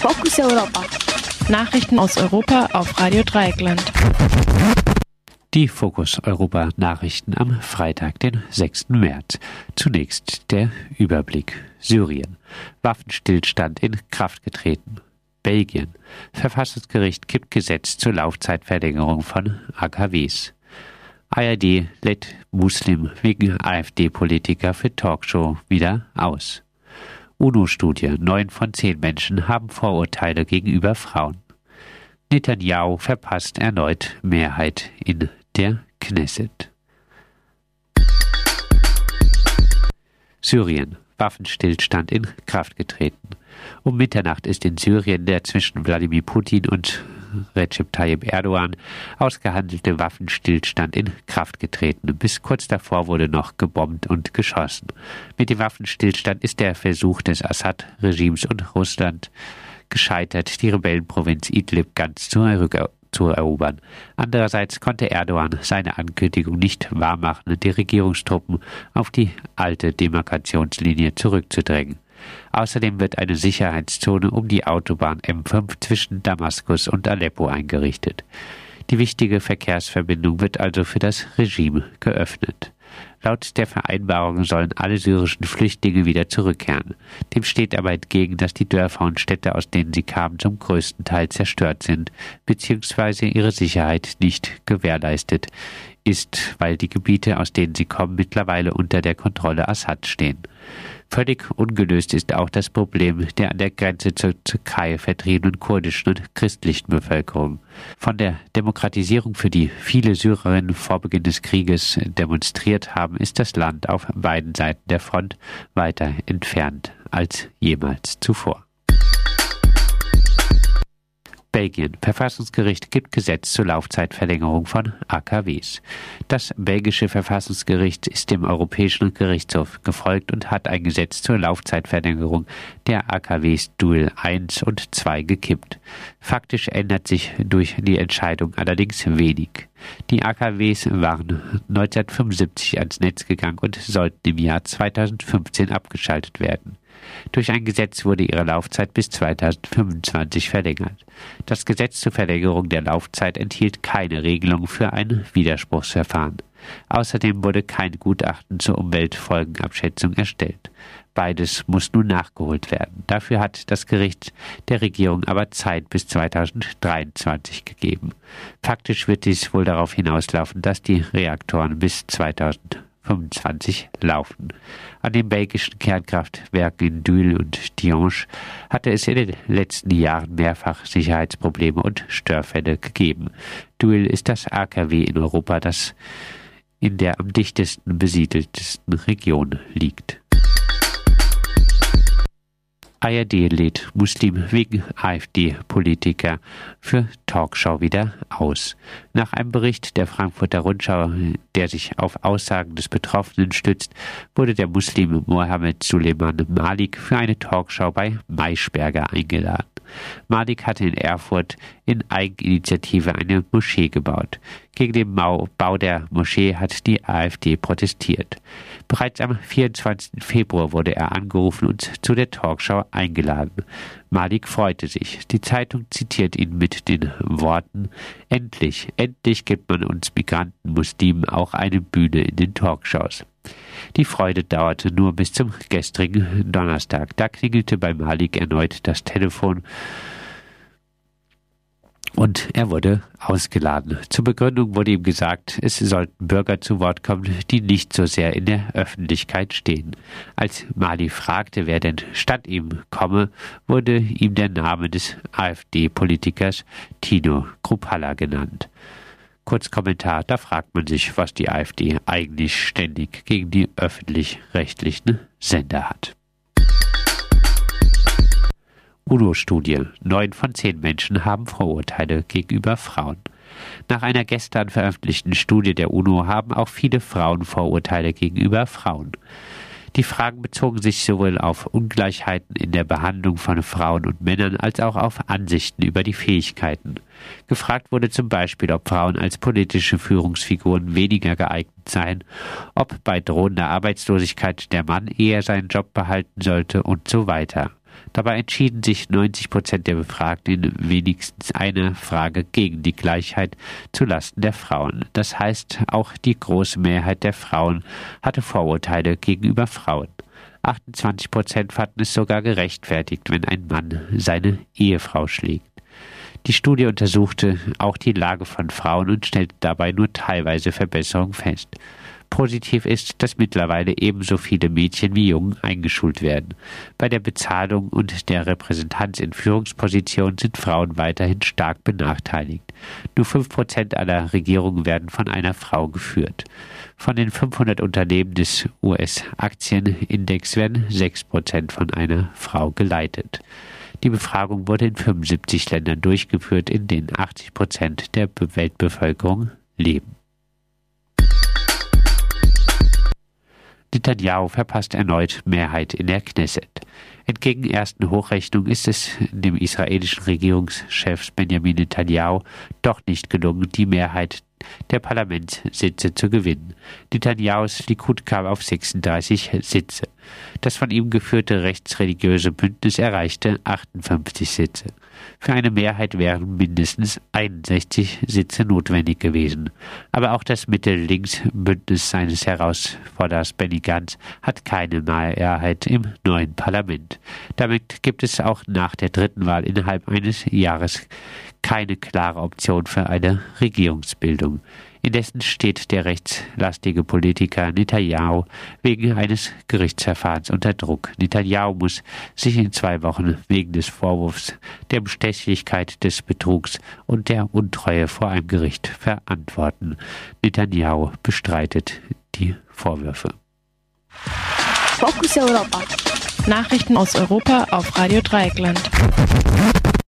Fokus Europa. Nachrichten aus Europa auf Radio Dreieckland. Die Fokus Europa Nachrichten am Freitag, den 6. März. Zunächst der Überblick. Syrien. Waffenstillstand in Kraft getreten. Belgien. Verfassungsgericht kippt Gesetz zur Laufzeitverlängerung von AKWs. ARD lädt Muslim wegen AfD-Politiker für Talkshow wieder aus. UNO-Studie. Neun von zehn Menschen haben Vorurteile gegenüber Frauen. Netanyahu verpasst erneut Mehrheit in der Knesset. Syrien. Waffenstillstand in Kraft getreten. Um Mitternacht ist in Syrien der zwischen Wladimir Putin und Recep Tayyip Erdogan ausgehandelte Waffenstillstand in Kraft getreten. Bis kurz davor wurde noch gebombt und geschossen. Mit dem Waffenstillstand ist der Versuch des Assad-Regimes und Russland gescheitert, die Rebellenprovinz Idlib ganz zu zu erobern. Andererseits konnte Erdogan seine Ankündigung nicht wahrmachen, die Regierungstruppen auf die alte Demarkationslinie zurückzudrängen. Außerdem wird eine Sicherheitszone um die Autobahn M5 zwischen Damaskus und Aleppo eingerichtet. Die wichtige Verkehrsverbindung wird also für das Regime geöffnet. Laut der Vereinbarung sollen alle syrischen Flüchtlinge wieder zurückkehren. Dem steht aber entgegen, dass die Dörfer und Städte, aus denen sie kamen, zum größten Teil zerstört sind, beziehungsweise ihre Sicherheit nicht gewährleistet ist, weil die Gebiete, aus denen sie kommen, mittlerweile unter der Kontrolle Assad stehen. Völlig ungelöst ist auch das Problem der an der Grenze zur Türkei vertriebenen kurdischen und christlichen Bevölkerung. Von der Demokratisierung, für die viele Syrerinnen vor Beginn des Krieges demonstriert haben, ist das Land auf beiden Seiten der Front weiter entfernt als jemals zuvor. Belgien. Verfassungsgericht gibt Gesetz zur Laufzeitverlängerung von AKWs. Das belgische Verfassungsgericht ist dem Europäischen Gerichtshof gefolgt und hat ein Gesetz zur Laufzeitverlängerung der AKWs Duel 1 und 2 gekippt. Faktisch ändert sich durch die Entscheidung allerdings wenig. Die AKWs waren 1975 ans Netz gegangen und sollten im Jahr 2015 abgeschaltet werden. Durch ein Gesetz wurde ihre Laufzeit bis 2025 verlängert. Das Gesetz zur Verlängerung der Laufzeit enthielt keine Regelung für ein Widerspruchsverfahren. Außerdem wurde kein Gutachten zur Umweltfolgenabschätzung erstellt. Beides muss nun nachgeholt werden. Dafür hat das Gericht der Regierung aber Zeit bis 2023 gegeben. Faktisch wird dies wohl darauf hinauslaufen, dass die Reaktoren bis 2023 25 laufen. An den belgischen Kernkraftwerken in Duel und Dianche hatte es in den letzten Jahren mehrfach Sicherheitsprobleme und Störfälle gegeben. Duel ist das AKW in Europa, das in der am dichtesten besiedeltesten Region liegt. ARD lädt Muslim wegen AfD-Politiker für Talkshow wieder aus. Nach einem Bericht der Frankfurter Rundschau, der sich auf Aussagen des Betroffenen stützt, wurde der Muslim Mohammed Suleiman Malik für eine Talkshow bei Maischberger eingeladen. Malik hatte in Erfurt in Eigeninitiative eine Moschee gebaut. Gegen den Bau der Moschee hat die AfD protestiert. Bereits am 24. Februar wurde er angerufen und zu der Talkshow eingeladen. Malik freute sich. Die Zeitung zitiert ihn mit den Worten Endlich, endlich gibt man uns Migranten Muslimen auch eine Bühne in den Talkshows. Die Freude dauerte nur bis zum gestrigen Donnerstag. Da klingelte bei Malik erneut das Telefon und er wurde ausgeladen. Zur Begründung wurde ihm gesagt, es sollten Bürger zu Wort kommen, die nicht so sehr in der Öffentlichkeit stehen. Als Mali fragte, wer denn statt ihm komme, wurde ihm der Name des AfD-Politikers Tino Krupalla genannt. Kurz Kommentar, da fragt man sich, was die AfD eigentlich ständig gegen die öffentlich-rechtlichen Sender hat. UNO-Studie. Neun von zehn Menschen haben Vorurteile gegenüber Frauen. Nach einer gestern veröffentlichten Studie der UNO haben auch viele Frauen Vorurteile gegenüber Frauen. Die Fragen bezogen sich sowohl auf Ungleichheiten in der Behandlung von Frauen und Männern als auch auf Ansichten über die Fähigkeiten. Gefragt wurde zum Beispiel, ob Frauen als politische Führungsfiguren weniger geeignet seien, ob bei drohender Arbeitslosigkeit der Mann eher seinen Job behalten sollte und so weiter. Dabei entschieden sich 90 Prozent der Befragten in wenigstens einer Frage gegen die Gleichheit zulasten der Frauen. Das heißt, auch die große Mehrheit der Frauen hatte Vorurteile gegenüber Frauen. 28 Prozent fanden es sogar gerechtfertigt, wenn ein Mann seine Ehefrau schlägt. Die Studie untersuchte auch die Lage von Frauen und stellte dabei nur teilweise Verbesserungen fest. Positiv ist, dass mittlerweile ebenso viele Mädchen wie Jungen eingeschult werden. Bei der Bezahlung und der Repräsentanz in Führungspositionen sind Frauen weiterhin stark benachteiligt. Nur fünf Prozent aller Regierungen werden von einer Frau geführt. Von den 500 Unternehmen des US-Aktienindex werden sechs Prozent von einer Frau geleitet. Die Befragung wurde in 75 Ländern durchgeführt, in denen 80 Prozent der Weltbevölkerung leben. Netanyahu verpasst erneut Mehrheit in der Knesset. Entgegen ersten Hochrechnungen ist es dem israelischen Regierungschef Benjamin Netanyahu doch nicht gelungen, die Mehrheit der Parlamentssitze zu gewinnen. Netanyahus Likud kam auf 36 Sitze. Das von ihm geführte rechtsreligiöse Bündnis erreichte 58 Sitze. Für eine Mehrheit wären mindestens 61 Sitze notwendig gewesen. Aber auch das Mitte-Links-Bündnis seines Herausforderers Benny Gantz hat keine Mehrheit im neuen Parlament. Damit gibt es auch nach der dritten Wahl innerhalb eines Jahres keine klare Option für eine Regierungsbildung. Indessen steht der rechtslastige Politiker Netanyahu wegen eines Gerichtsverfahrens unter Druck. Netanyahu muss sich in zwei Wochen wegen des Vorwurfs der Bestechlichkeit, des Betrugs und der Untreue vor einem Gericht verantworten. Netanyahu bestreitet die Vorwürfe. Fokus Europa. Nachrichten aus Europa auf Radio Dreieckland.